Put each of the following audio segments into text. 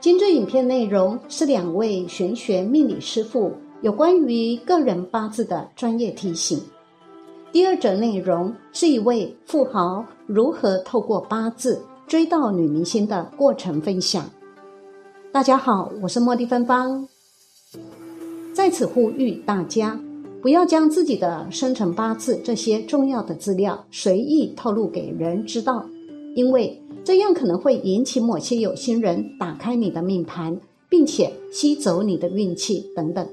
今日影片内容是两位玄学命理师傅有关于个人八字的专业提醒。第二则内容是一位富豪如何透过八字追到女明星的过程分享。大家好，我是茉莉芬芳，在此呼吁大家不要将自己的生辰八字这些重要的资料随意透露给人知道，因为这样可能会引起某些有心人打开你的命盘，并且吸走你的运气等等，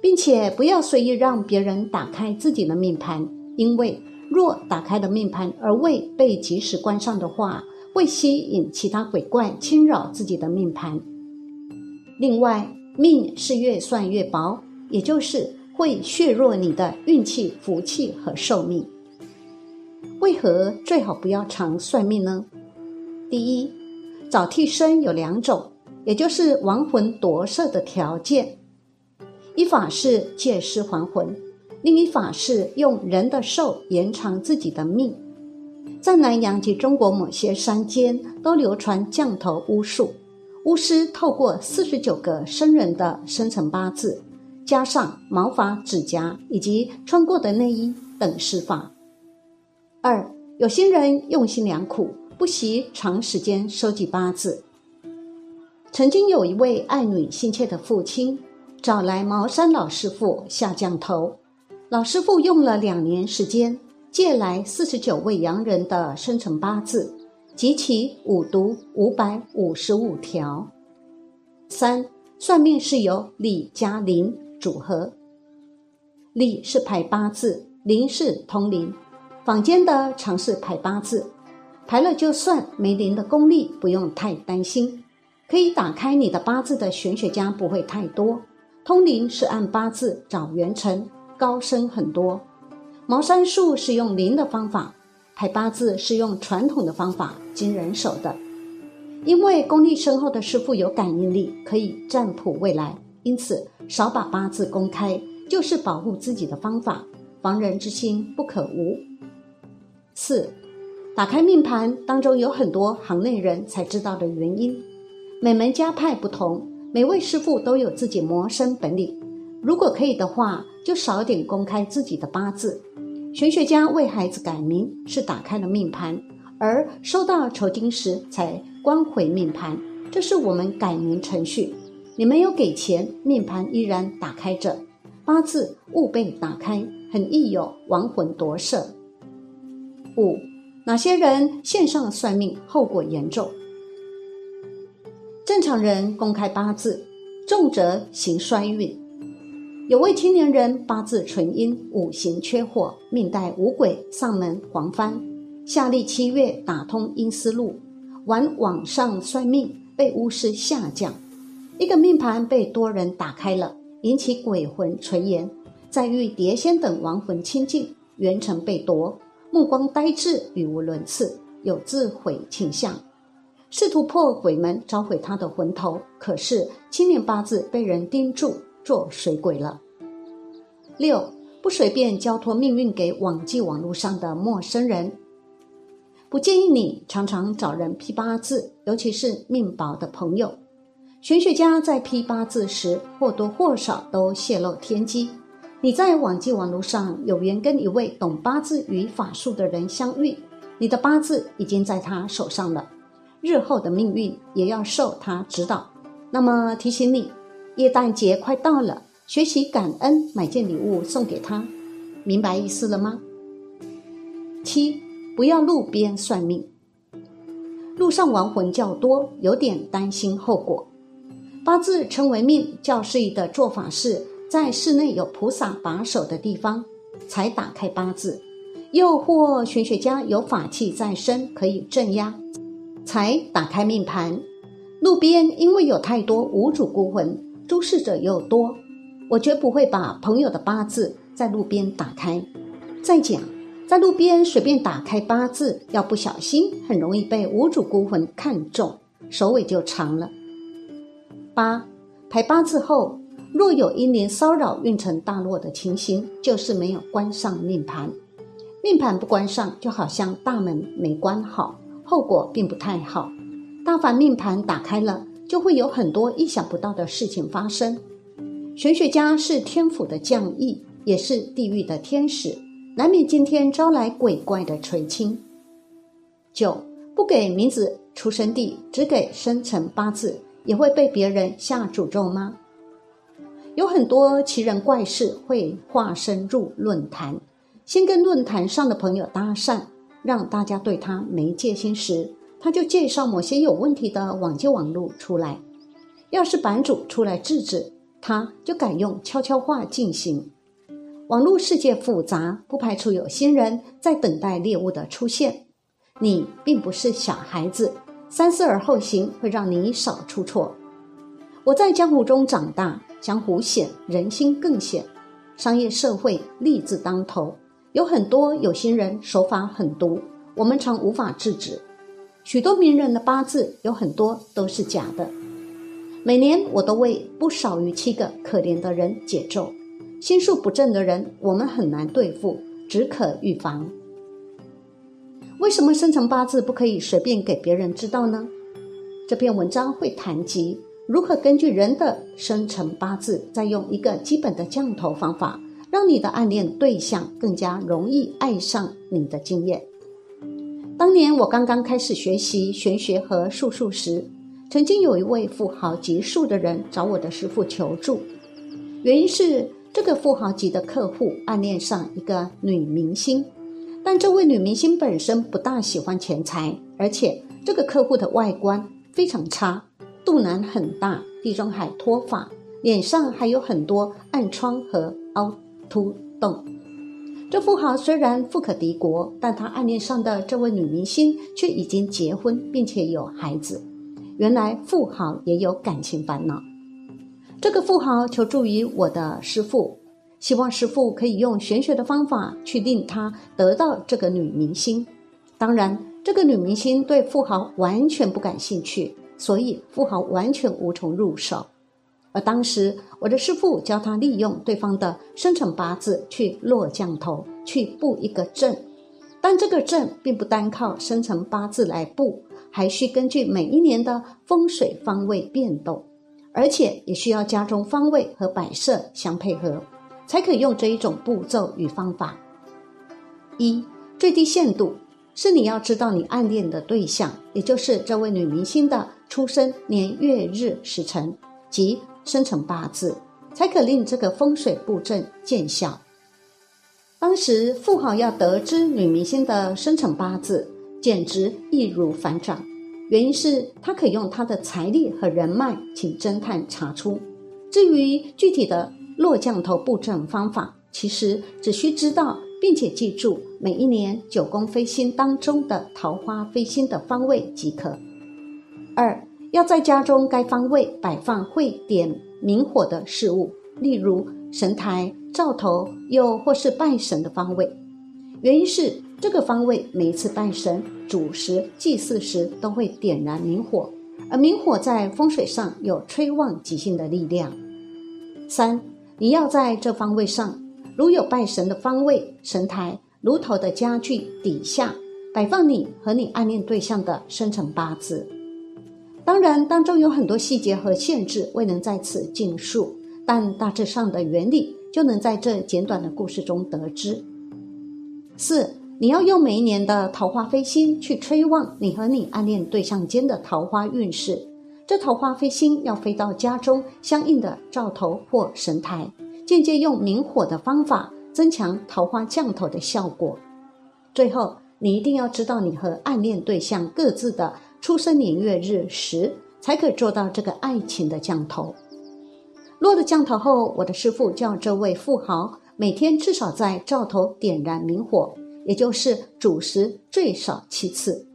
并且不要随意让别人打开自己的命盘。因为若打开了命盘而未被及时关上的话，会吸引其他鬼怪侵扰自己的命盘。另外，命是越算越薄，也就是会削弱你的运气、福气和寿命。为何最好不要常算命呢？第一，找替身有两种，也就是亡魂夺舍的条件，一法是借尸还魂。另一法是用人的寿延长自己的命，在南洋及中国某些山间都流传降头巫术，巫师透过四十九个生人的生辰八字，加上毛发、指甲以及穿过的内衣等施法。二有心人用心良苦，不惜长时间收集八字。曾经有一位爱女心切的父亲，找来茅山老师傅下降头。老师傅用了两年时间，借来四十九位洋人的生辰八字及其五毒五百五十五条。三算命是由李加灵组合，李是排八字，林是通灵。坊间的尝试排八字，排了就算，没灵的功力不用太担心。可以打开你的八字的玄学家不会太多，通灵是按八字找元辰。高深很多，茅山术是用灵的方法，排八字是用传统的方法，经人手的。因为功力深厚的师傅有感应力，可以占卜未来，因此少把八字公开，就是保护自己的方法。防人之心不可无。四，打开命盘当中有很多行内人才知道的原因，每门家派不同，每位师傅都有自己谋生本领。如果可以的话，就少点公开自己的八字。玄学家为孩子改名是打开了命盘，而收到酬金时才关回命盘，这是我们改名程序。你没有给钱，命盘依然打开着，八字勿被打开，很易有亡魂夺舍。五，哪些人线上算命后果严重？正常人公开八字，重则行衰运。有位青年人八字纯阴，五行缺火，命带五鬼上门黄幡，夏历七月打通阴思路，玩网上算命被巫师下降，一个命盘被多人打开了，引起鬼魂垂涎，再遇碟仙等亡魂亲近，元辰被夺，目光呆滞，语无伦次，有自毁倾向，试图破鬼门召回他的魂头，可是青年八字被人盯住。做水鬼了。六不随便交托命运给网际网络上的陌生人。不建议你常常找人批八字，尤其是命薄的朋友。玄学家在批八字时或多或少都泄露天机。你在网际网络上有缘跟一位懂八字与法术的人相遇，你的八字已经在他手上了，日后的命运也要受他指导。那么提醒你。耶诞节快到了，学习感恩，买件礼物送给他，明白意思了吗？七，不要路边算命，路上亡魂较多，有点担心后果。八字称为命，较适宜的做法是在室内有菩萨把守的地方才打开八字，又或玄学家有法器在身可以镇压，才打开命盘。路边因为有太多无主孤魂。注视者又多，我绝不会把朋友的八字在路边打开。再讲，在路边随便打开八字，要不小心，很容易被无主孤魂看中，首尾就长了。八排八字后，若有阴灵骚扰、运程大落的情形，就是没有关上命盘。命盘不关上，就好像大门没关好，后果并不太好。大凡命盘打开了。就会有很多意想不到的事情发生。玄学家是天府的降意，也是地狱的天使，难免今天招来鬼怪的垂青。九不给名字、出生地，只给生辰八字，也会被别人下诅咒吗？有很多奇人怪事会化身入论坛，先跟论坛上的朋友搭讪，让大家对他没戒心时，他就介绍某些有问题的网际网路出来。要是版主出来制止，他就改用悄悄话进行。网络世界复杂，不排除有新人在等待猎物的出现。你并不是小孩子，三思而后行会让你少出错。我在江湖中长大。江湖险，人心更险。商业社会利字当头，有很多有心人手法狠毒，我们常无法制止。许多名人的八字有很多都是假的。每年我都为不少于七个可怜的人解咒。心术不正的人，我们很难对付，只可预防。为什么生辰八字不可以随便给别人知道呢？这篇文章会谈及。如何根据人的生辰八字，再用一个基本的降头方法，让你的暗恋对象更加容易爱上你的经验？当年我刚刚开始学习玄学和术数时，曾经有一位富豪级数的人找我的师傅求助，原因是这个富豪级的客户暗恋上一个女明星，但这位女明星本身不大喜欢钱财，而且这个客户的外观非常差。肚腩很大，地中海脱发，脸上还有很多暗疮和凹凸洞。这富豪虽然富可敌国，但他暗恋上的这位女明星却已经结婚并且有孩子。原来富豪也有感情烦恼。这个富豪求助于我的师傅，希望师傅可以用玄学的方法去令他得到这个女明星。当然，这个女明星对富豪完全不感兴趣。所以富豪完全无从入手，而当时我的师傅教他利用对方的生辰八字去落降头，去布一个阵。但这个阵并不单靠生辰八字来布，还需根据每一年的风水方位变动，而且也需要家中方位和摆设相配合，才可以用这一种步骤与方法。一最低限度是你要知道你暗恋的对象，也就是这位女明星的。出生年月日时辰及生辰八字，才可令这个风水布阵见效。当时富豪要得知女明星的生辰八字，简直易如反掌。原因是他可以用他的财力和人脉，请侦探查出。至于具体的落降头布阵方法，其实只需知道并且记住每一年九宫飞星当中的桃花飞星的方位即可。二要在家中该方位摆放会点明火的事物，例如神台、灶头，又或是拜神的方位。原因是这个方位每一次拜神、主食、祭祀时都会点燃明火，而明火在风水上有催旺吉星的力量。三你要在这方位上，如有拜神的方位、神台、炉头的家具底下摆放你和你暗恋对象的生辰八字。当然，当中有很多细节和限制未能在此尽述，但大致上的原理就能在这简短的故事中得知。四，你要用每一年的桃花飞星去催旺你和你暗恋对象间的桃花运势。这桃花飞星要飞到家中相应的灶头或神台，间接用明火的方法增强桃花降头的效果。最后，你一定要知道你和暗恋对象各自的。出生年月日时，才可以做到这个爱情的降头。落了降头后，我的师傅叫这位富豪每天至少在灶头点燃明火，也就是主食最少七次，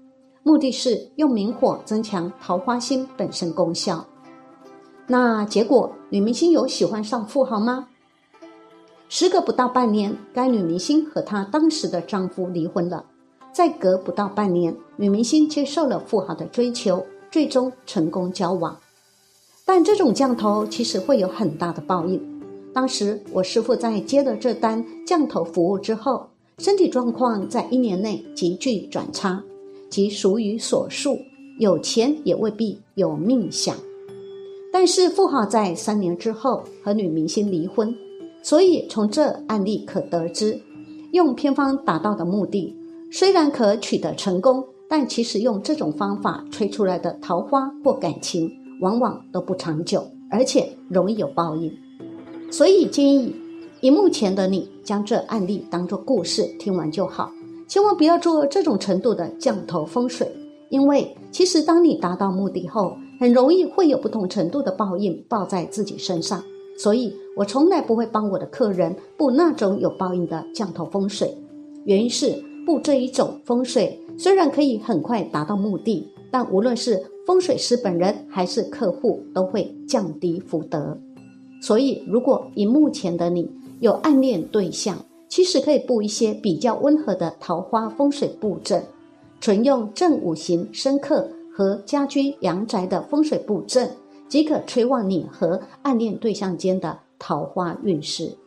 目的是用明火增强桃花星本身功效。那结果，女明星有喜欢上富豪吗？时隔不到半年，该女明星和她当时的丈夫离婚了。再隔不到半年，女明星接受了富豪的追求，最终成功交往。但这种降头其实会有很大的报应。当时我师傅在接了这单降头服务之后，身体状况在一年内急剧转差，即俗语所述：有钱也未必有命享。但是富豪在三年之后和女明星离婚，所以从这案例可得知，用偏方达到的目的虽然可取得成功，但其实用这种方法吹出来的桃花或感情，往往都不长久，而且容易有报应。所以建议，荧幕前的你将这案例当作故事听完就好，千万不要做这种程度的降头风水，因为其实当你达到目的后。很容易会有不同程度的报应报在自己身上，所以我从来不会帮我的客人布那种有报应的降头风水。原因是布这一种风水虽然可以很快达到目的，但无论是风水师本人还是客户都会降低福德。所以，如果荧幕前的你有暗恋对象，其实可以布一些比较温和的桃花风水布阵，纯用正五行生克。和家居阳宅的风水布阵，即可催旺你和暗恋对象间的桃花运势。